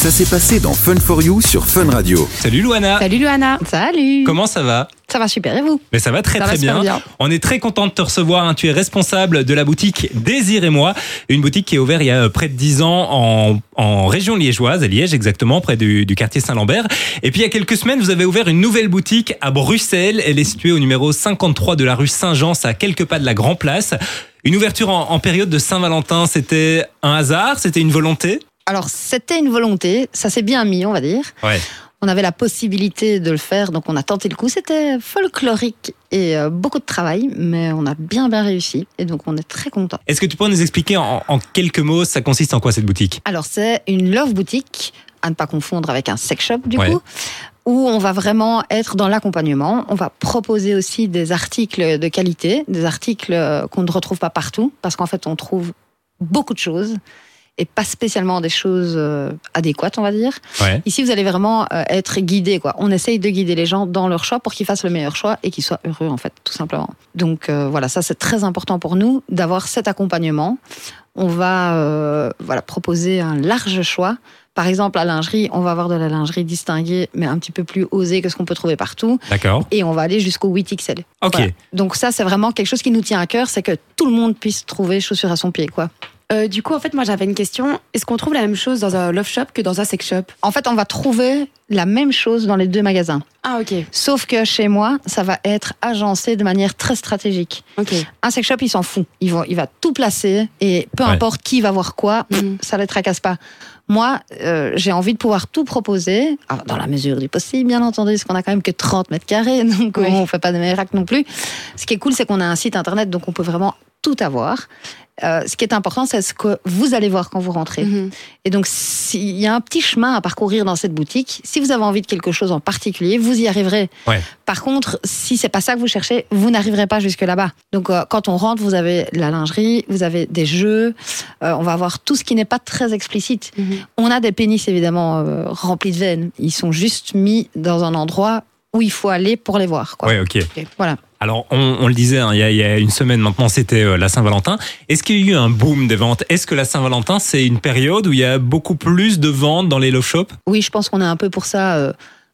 Ça s'est passé dans Fun for You sur Fun Radio. Salut Luana Salut Luana. Salut Comment ça va? Ça va super et vous? Mais ça va très Ça très va super bien. bien. On est très content de te recevoir. hein. Tu es responsable de la boutique Désir et moi, une boutique qui est ouverte il y a euh, près de 10 ans en, en région liégeoise, à Liège exactement, près du, du quartier Saint-Lambert. Et puis il y a quelques semaines, vous avez ouvert une nouvelle boutique à Bruxelles. Elle est située au numéro 53 de la rue Saint-Jean, c'est à quelques pas de la Grand Place. Une ouverture en, en période de Saint-Valentin, c'était un hasard, c'était une volonté? Alors c'était une volonté, ça s'est bien mis on va dire. Ouais. On avait la possibilité de le faire, donc on a tenté le coup. C'était folklorique et euh, beaucoup de travail, mais on a bien bien réussi et donc on est très content. Est-ce que tu pourrais nous expliquer en, en quelques mots, ça consiste en quoi cette boutique? Alors c'est une love boutique, à ne pas confondre avec un sex shop du Ouais. coup, où on va vraiment être dans l'accompagnement. On va proposer aussi des articles de qualité, des articles euh, qu'on ne retrouve pas partout, parce qu'en fait on trouve beaucoup de choses et pas spécialement des choses euh, adéquates, on va dire. Ouais. Ici, vous allez vraiment euh, être guidé. Quoi. On essaye de guider les gens dans leur choix pour qu'ils fassent le meilleur choix et qu'ils soient heureux, en fait, tout simplement. Donc euh, voilà, ça c'est très important pour nous d'avoir cet accompagnement. On va euh, voilà proposer un large choix. Par exemple, la lingerie, on va avoir de la lingerie distinguée, mais un petit peu plus osée que ce qu'on peut trouver partout. D'accord. Et on va aller jusqu'au 8XL. Ok. Voilà. Donc ça, c'est vraiment quelque chose qui nous tient à cœur, c'est que tout le monde puisse trouver chaussures à son pied. quoi. Euh, du coup, en fait, moi j'avais une question. Est-ce qu'on trouve la même chose dans un love shop que dans un sex shop? En fait, on va trouver la même chose dans les deux magasins. Ah, ok. Sauf que chez moi, ça va être agencé de manière très stratégique. Ok. Un sex shop, il s'en fout. Il va, il va tout placer et peu Ouais. importe qui va voir quoi, Mhm. ça ne les tracasse pas. Moi, euh, j'ai envie de pouvoir tout proposer, alors, dans la mesure du possible, bien entendu, parce qu'on a quand même que 30 mètres carrés, donc Oui. on ne fait pas de miracles non plus. Ce qui est cool, c'est qu'on a un site internet, donc on peut vraiment tout avoir. Euh, ce qui est important, c'est ce que vous allez voir quand vous rentrez. Mhm. Et donc, s'il y a un petit chemin à parcourir dans cette boutique, si vous avez envie de quelque chose en particulier, vous y arriverez. Ouais. Par contre, si c'est pas ça que vous cherchez, vous n'arriverez pas jusque là-bas. Donc, euh, quand on rentre, vous avez la lingerie, vous avez des jeux, euh, on va avoir tout ce qui n'est pas très explicite. Mhm. On a des pénis évidemment euh, remplis de veines. Ils sont juste mis dans un endroit où il faut aller pour les voir. Quoi. Ouais, ok. Voilà. Alors, on, on le disait, hein, il, y a, il y a une semaine maintenant, c'était euh, la Saint-Valentin. Est-ce qu'il y a eu un boom des ventes? Est-ce que la Saint-Valentin, c'est une période où il y a beaucoup plus de ventes dans les love shops? Oui, je pense qu'on est un peu pour ça. euh,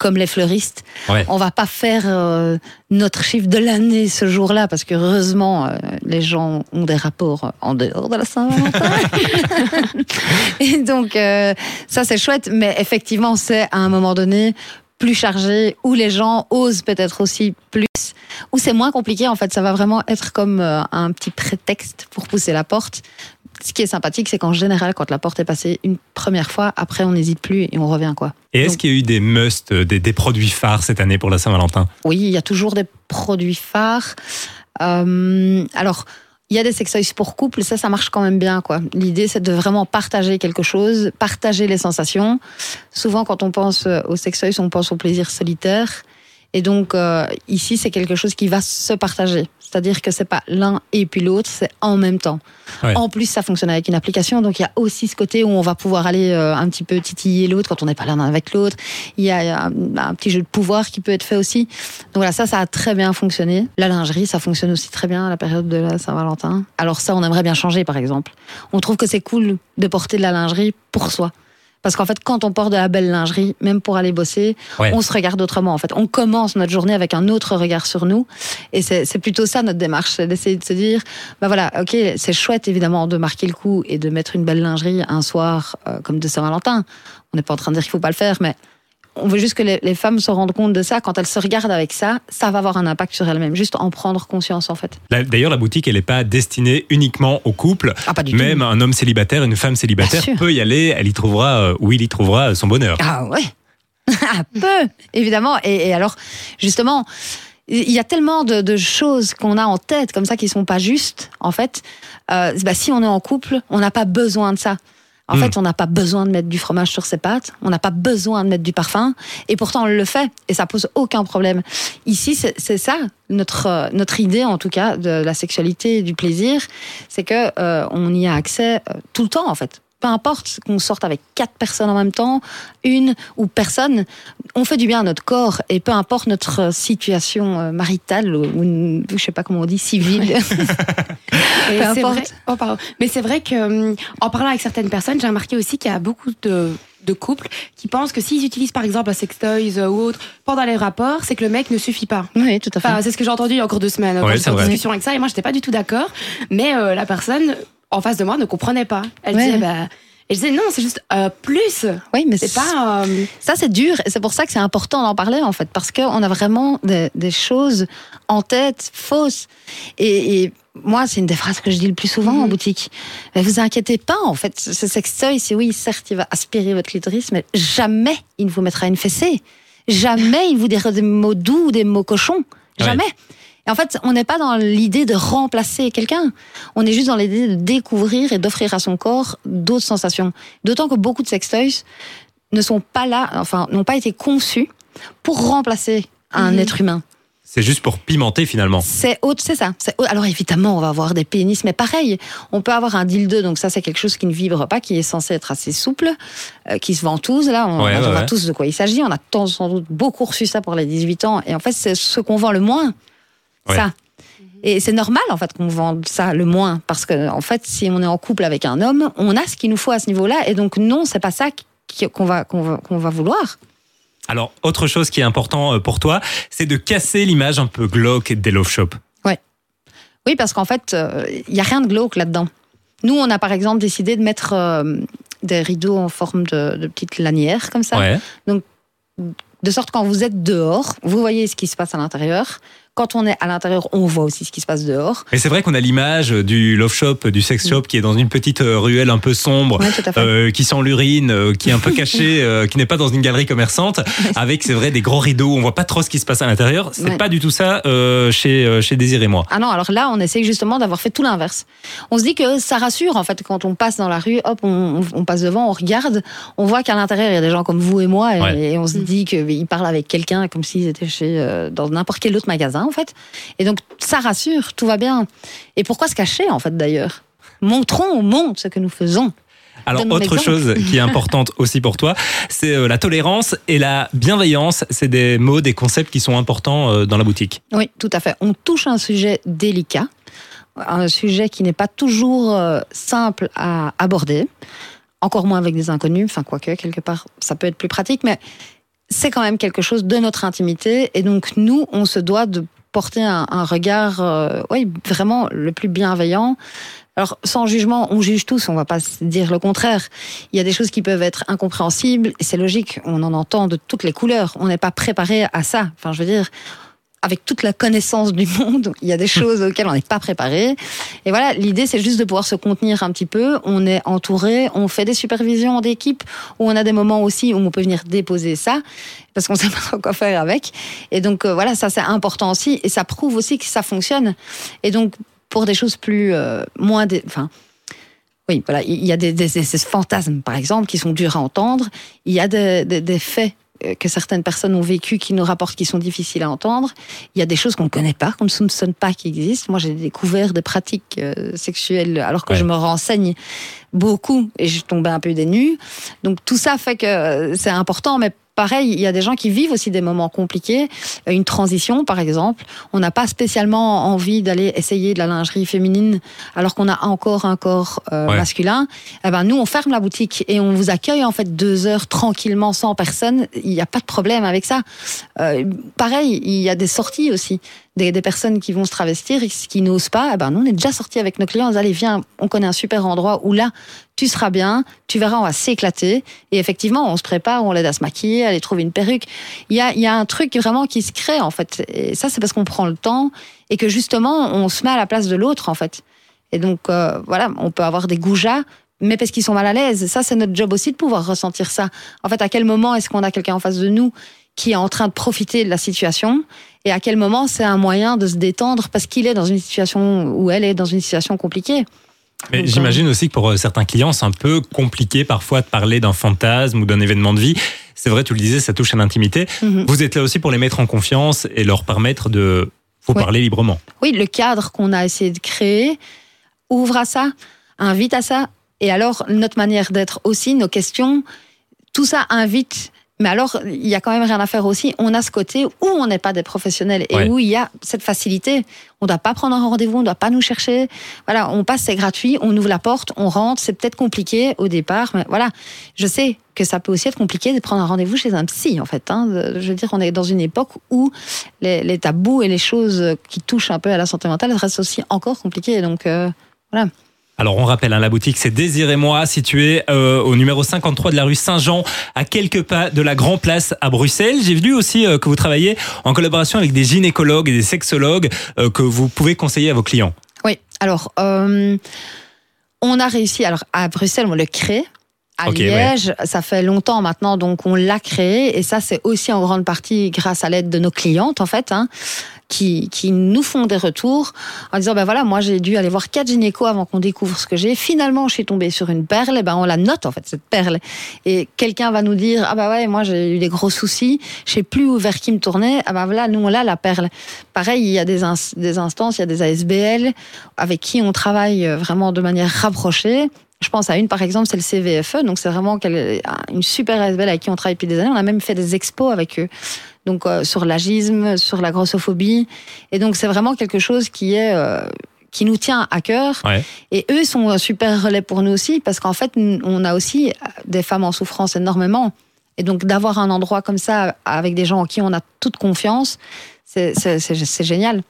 comme les fleuristes, Ouais. on va pas faire euh, notre chiffre de l'année ce jour-là parce que heureusement euh, les gens ont des rapports en dehors de la Saint-Valentin. Et donc euh, ça c'est chouette, mais effectivement c'est à un moment donné plus chargé où les gens osent peut-être aussi plus, où c'est moins compliqué en fait. Ça va vraiment être comme euh, un petit prétexte pour pousser la porte. Ce qui est sympathique, c'est qu'en général, quand la porte est passée une première fois, après on n'hésite plus et on revient quoi. Et est-ce qu'il y a eu des musts, euh, des, des produits phares cette année pour la Saint-Valentin? Oui, il y a toujours des produits phares. Euh, alors, il y a des sextoys pour couple, ça, ça marche quand même bien. quoi. L'idée, c'est de vraiment partager quelque chose, partager les sensations. Souvent, quand on pense aux sextoys, on pense au plaisir solitaire. Et donc, euh, ici, c'est quelque chose qui va se partager. C'est-à-dire que c'est pas l'un et puis l'autre, c'est en même temps. Ouais. En plus, ça fonctionne avec une application, donc il y a aussi ce côté où on va pouvoir aller euh, un petit peu titiller l'autre quand on n'est pas l'un avec l'autre. Il y a un, un petit jeu de pouvoir qui peut être fait aussi. Donc voilà, ça, ça a très bien fonctionné. La lingerie, ça fonctionne aussi très bien à la période de la Saint-Valentin. Alors ça, on aimerait bien changer, par exemple. On trouve que c'est cool de porter de la lingerie pour soi. Parce qu'en fait, quand on porte de la belle lingerie, même pour aller bosser, Ouais. on se regarde autrement. En fait, on commence notre journée avec un autre regard sur nous, et c'est plutôt ça notre démarche, c'est d'essayer de se dire, bah voilà, ok, c'est chouette évidemment de marquer le coup et de mettre une belle lingerie un soir euh, comme de Saint-Valentin. On n'est pas en train de dire qu'il faut pas le faire, mais on veut juste que les, les femmes se rendent compte de ça. Quand elles se regardent avec ça, ça va avoir un impact sur elles-mêmes. Juste en prendre conscience en fait. D'ailleurs, la boutique, elle n'est pas destinée uniquement au couple. Ah pas du Même tout. un homme célibataire, une femme célibataire peut y aller, elle y trouvera, euh, ou il y trouvera son bonheur. Ah ouais, un peu, évidemment. Et, et alors, justement, il y a tellement de, de choses qu'on a en tête comme ça qui sont pas justes. En fait, euh, bah, si on est en couple, on n'a pas besoin de ça. En Hmm. fait, on n'a pas besoin de mettre du fromage sur ses pâtes, on n'a pas besoin de mettre du parfum, et pourtant on le fait, et ça pose aucun problème. Ici, c'est ça notre euh, notre idée, en tout cas, de la sexualité et du plaisir, c'est que euh, on y a accès euh, tout le temps, en fait. Peu importe qu'on sorte avec quatre personnes en même temps, une ou personne, on fait du bien à notre corps et peu importe notre situation euh, maritale ou, ou je sais pas comment on dit civile. Peu importe. vrai- oh, pardon. Mais c'est vrai que, hum, en parlant avec certaines personnes, j'ai remarqué aussi qu'il y a beaucoup de de couples qui pensent que s'ils utilisent par exemple un sextoys euh, ou autre pendant les rapports, c'est que le mec ne suffit pas. Oui, tout à fait. Enfin, c'est ce que j'ai entendu il y a encore deux semaines c'est une discussion avec ça et moi j'étais pas du tout d'accord. Mais euh, la personne en face de moi ne comprenait pas. Elle Ouais. disait bah, elle disait non, c'est juste euh, plus. oui, mais C'est pas. euh, Ça, c'est dur et c'est pour ça que c'est important d'en parler en fait, parce qu'on a vraiment des, des choses en tête fausses. Et, et moi, c'est une des phrases que je dis le plus souvent en Mhm. boutique. Mais vous inquiétez pas, en fait, ce sextoy, c'est oui, certes, il va aspirer votre clitoris, mais jamais il ne vous mettra une fessée. Jamais il vous dira des mots doux ou des mots cochons. Jamais. Et en fait, on n'est pas dans l'idée de remplacer quelqu'un. On est juste dans l'idée de découvrir et d'offrir à son corps d'autres sensations. D'autant que beaucoup de sextoys ne sont pas là, enfin, n'ont pas été conçus pour remplacer un Mhm. être humain. C'est juste pour pimenter finalement. C'est autre, c'est ça. C'est autre. Alors évidemment, on va avoir des pénis, mais pareil, on peut avoir un dildo, donc ça c'est quelque chose qui ne vibre pas, qui est censé être assez souple, euh, qui se ventouse. Là, on, Ouais, on ouais, voit ouais. tous de quoi il s'agit. On a tant- sans doute beaucoup reçu ça pour les 18 ans, et en fait, c'est ce qu'on vend le moins. Ouais. Ça. Et c'est normal en fait qu'on vende ça le moins, parce que en fait, si on est en couple avec un homme, on a ce qu'il nous faut à ce niveau-là, et donc non, c'est pas ça qu'on va, qu'on va, vouloir. Alors, autre chose qui est important euh, pour toi, c'est de casser l'image un peu glauque des love shops. Oui, parce qu'en fait, il n'y a rien de glauque là-dedans. Nous, on a par exemple décidé de mettre euh, des rideaux en forme de, de petites lanières comme ça, Ouais. de sorte quand vous êtes dehors, vous voyez ce qui se passe à l'intérieur. Quand on est à l'intérieur, on voit aussi ce qui se passe dehors. Et c'est vrai qu'on a l'image du love shop, du sex shop qui est dans une petite euh, ruelle un peu sombre. Oui, euh, qui sent l'urine, euh, qui est un peu caché, euh, qui n'est pas dans une galerie commerçante, avec c'est vrai des gros rideaux, on voit pas trop ce qui se passe à l'intérieur. C'est Ouais. pas du tout ça euh, chez chez Désir et moi. Ah non, alors là, on essaye justement d'avoir fait tout l'inverse. On se dit que ça rassure, en fait, quand on passe dans la rue, hop, on, on passe devant, on regarde, on voit qu'à l'intérieur, il y a des gens comme vous et moi, et, Ouais. et on se Mm. dit qu'ils parlent avec quelqu'un comme s'ils étaient chez, euh, dans n'importe quel autre magasin, en fait. Et donc, ça rassure, tout va bien. Et pourquoi se cacher, en fait, d'ailleurs? Montrons au monde ce que nous faisons. Alors autre chose qui est importante aussi pour toi, c'est euh, la tolérance et la bienveillance. C'est des mots, des concepts qui sont importants euh, dans la boutique. Oui, tout à fait. On touche un sujet délicat, un sujet qui n'est pas toujours euh, simple à aborder, encore moins avec des inconnus, enfin quoique, quelque part, ça peut être plus pratique, mais c'est quand même quelque chose de notre intimité, et donc nous, on se doit de porter un, regard, euh, oui, vraiment le plus bienveillant. Alors, sans jugement, on juge tous, on va pas dire le contraire. Il y a des choses qui peuvent être incompréhensibles, et c'est logique, on en entend de toutes les couleurs. On n'est pas préparé à ça. Enfin, je veux dire, avec toute la connaissance du monde, il y a des choses auxquelles on n'est pas préparé. Et voilà, l'idée, c'est juste de pouvoir se contenir un petit peu. On est entouré, on fait des supervisions d'équipe, où on a des moments aussi où on peut venir déposer ça, parce qu'on sait pas trop quoi faire avec. Et donc, euh, voilà, ça, c'est important aussi. Et ça prouve aussi que ça fonctionne. Et donc, pour des choses plus, euh, moins, dé- enfin, oui, voilà, il y a des, des- des- des fantasmes, par exemple, qui sont durs à entendre. Il y a des, des- des faits que certaines personnes ont vécu qui nous rapportent qui sont difficiles à entendre. Il y a des choses qu'on ne connaît pas, qu'on ne soupçonne pas qui existent. Moi, j'ai découvert des pratiques euh, sexuelles alors que Ouais. je me renseigne beaucoup et je tombais un peu des nues. Donc tout ça fait que euh, c'est important, mais pareil, il y a des gens qui vivent aussi des moments compliqués. Euh, Une transition, par exemple, on n'a pas spécialement envie d'aller essayer de la lingerie féminine alors qu'on a encore un corps euh, Ouais. masculin. Eh ben nous, on ferme la boutique et on vous accueille en fait deux heures tranquillement sans personne. Il n'y a pas de problème avec ça. Euh, pareil, il y a des sorties aussi. Des, personnes qui vont se travestir et qui n'osent pas, eh ben nous on est déjà sortis avec nos clients, allez viens, on connaît un super endroit où là tu seras bien, tu verras, on va s'éclater. Et effectivement, on se prépare, on l'aide à se maquiller, à aller trouver une perruque. Il y a, y a un truc vraiment qui se crée en fait. Et ça c'est parce qu'on prend le temps et que justement on se met à la place de l'autre en fait. Et donc euh, voilà, on peut avoir des goujats mais parce qu'ils sont mal à l'aise. Ça, c'est notre job aussi de pouvoir ressentir ça. En fait, à quel moment est-ce qu'on a quelqu'un en face de nous qui est en train de profiter de la situation et à quel moment c'est un moyen de se détendre parce qu'il est dans une situation ou elle est dans une situation compliquée. Mais Donc, j'imagine aussi que pour euh, certains clients, c'est un peu compliqué parfois de parler d'un fantasme ou d'un événement de vie. C'est vrai, tu le disais, ça touche à l'intimité. Mhm. Vous êtes là aussi pour les mettre en confiance et leur permettre de vous parler librement. Oui, le cadre qu'on a essayé de créer ouvre à ça, invite à ça. Et alors, notre manière d'être aussi, nos questions, tout ça invite Mais alors, il y a quand même rien à faire aussi. On a ce côté où on n'est pas des professionnels et Ouais. où il y a cette facilité. On ne doit pas prendre un rendez-vous, on ne doit pas nous chercher. Voilà, on passe, c'est gratuit, on ouvre la porte, on rentre. C'est peut-être compliqué au départ, mais voilà. Je sais que ça peut aussi être compliqué de prendre un rendez-vous chez un psy, en fait. hein. Je veux dire, on est dans une époque où les, les tabous et les choses qui touchent un peu à la santé mentale restent aussi encore compliquées. Donc, euh, voilà. Alors on rappelle, hein, la boutique c'est Désir et moi, située euh, au numéro 53 de la rue Saint-Jean, à quelques pas de la Grand Place à Bruxelles. J'ai vu aussi euh, que vous travaillez en collaboration avec des gynécologues et des sexologues euh, que vous pouvez conseiller à vos clients. Oui, alors, euh, on a réussi, alors à Bruxelles, on le crée. À Liège, ça fait longtemps maintenant, donc on l'a créé. Et ça, c'est aussi en grande partie grâce à l'aide de nos clientes, en fait, hein, qui, qui nous font des retours en disant, ben voilà, moi j'ai dû aller voir quatre gynécos avant qu'on découvre ce que j'ai. Finalement, je suis tombée sur une perle, et ben on la note, en fait, cette perle. Et quelqu'un va nous dire, ah bah ouais, moi j'ai eu des gros soucis, je sais plus vers qui me tourner. Ah ben voilà, nous on a la perle. Pareil, il y a des, des instances, il y a des ASBL avec qui on travaille euh, vraiment de manière rapprochée. Je pense à une, par exemple, c'est le CVFE. Donc, c'est vraiment quel- une super ASBL avec qui on travaille depuis des années. On a même fait des expos avec eux. Donc, euh, sur l'agisme, sur la grossophobie. Et donc, c'est vraiment quelque chose qui est, euh, qui nous tient à cœur. Ouais. Et eux sont un super relais pour nous aussi, parce qu'en fait, on a aussi des femmes en souffrance énormément. Et donc, d'avoir un endroit comme ça, avec des gens en qui on a toute confiance, c'est génial.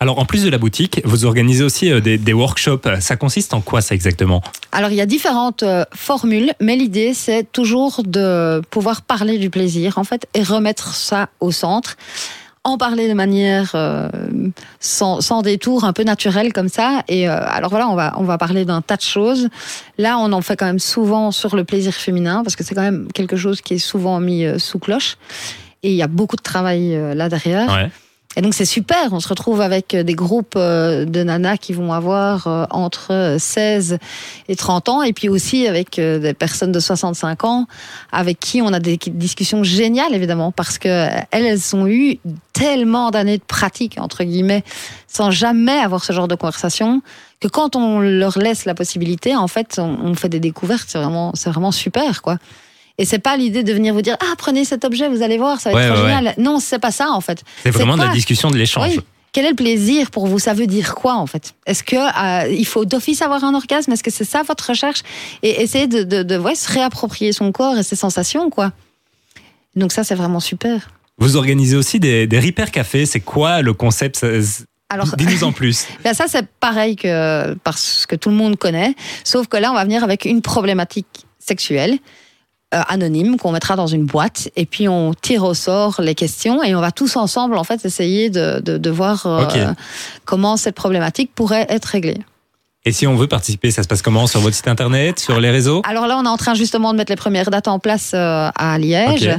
Alors en plus de la boutique, vous organisez aussi euh, des, des workshops. Ça consiste en quoi ça exactement? Alors, il y a différentes euh, formules, mais l'idée, c'est toujours de pouvoir parler du plaisir, en fait, et remettre ça au centre. En parler de manière euh, sans, sans détour, un peu naturelle comme ça. Et euh, alors voilà, on va, on va parler d'un tas de choses. Là, on en fait quand même souvent sur le plaisir féminin, parce que c'est quand même quelque chose qui est souvent mis euh, sous cloche. Et il y a beaucoup de travail euh, là derrière. Ouais. Et donc c'est super, on se retrouve avec des groupes euh, de nanas qui vont avoir euh, entre 16 et 30 ans, et puis aussi avec euh, des personnes de 65 ans, avec qui on a des discussions géniales évidemment, parce que euh, elles, elles ont eu tellement d'années de pratique, entre guillemets, sans jamais avoir ce genre de conversation, que quand on leur laisse la possibilité, en fait, on fait des découvertes, c'est vraiment, c'est vraiment super, quoi. Et c'est pas l'idée de venir vous dire ah prenez cet objet vous allez voir ça va Ouais, être ouais, génial non c'est pas ça en fait C'est vraiment de la discussion, de l'échange. oui. Quel est le plaisir pour vous? Ça veut dire quoi en fait? Est-ce que euh, il faut d'office avoir un orgasme? Est-ce que c'est ça votre recherche? Et essayer de, de, de ouais, se réapproprier son corps et ses sensations quoi. Donc ça c'est vraiment super. Vous organisez aussi des, des Repair Café. C'est quoi le concept? Ça- Alors Dis-nous en plus. ben ça c'est pareil que parce que tout le monde connaît, sauf que là on va venir avec une problématique sexuelle. Euh, anonyme qu'on mettra dans une boîte et puis on tire au sort les questions et on va tous ensemble en fait essayer de, de, de voir euh, comment cette problématique pourrait être réglée. Et si on veut participer, ça se passe comment Sur votre site internet Sur les réseaux? Alors là, on est en train justement de mettre les premières dates en place euh, à Liège.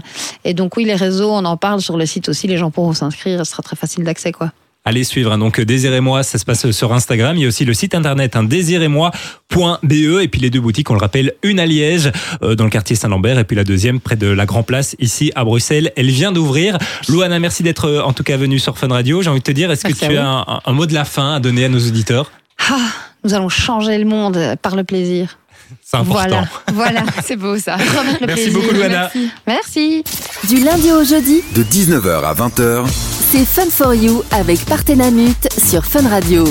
Et donc oui, les réseaux, on en parle sur le site aussi. Les gens pourront s'inscrire. Ce sera très facile d'accès, quoi. Allez suivre. hein. Donc, Désirez-moi, ça se passe sur Instagram. Il y a aussi le site internet, hein, désirez-moi.be. Et puis les deux boutiques, on le rappelle, une à Liège, euh, dans le quartier Saint-Lambert, et puis la deuxième près de la Grand Place, ici à Bruxelles. Elle vient d'ouvrir. Louana, merci d'être euh, en tout cas venue sur Fun Radio. J'ai envie de te dire, est-ce que Merci à tu as un, un mot de la fin à donner à nos auditeurs? Ah, nous allons changer le monde par le plaisir. C'est important. Voilà, voilà. C'est beau ça. Merci plaisir. beaucoup, Louana. Merci. Du lundi au jeudi, De 19h à 20h, c'est Fun for You avec Partenamut sur Fun Radio.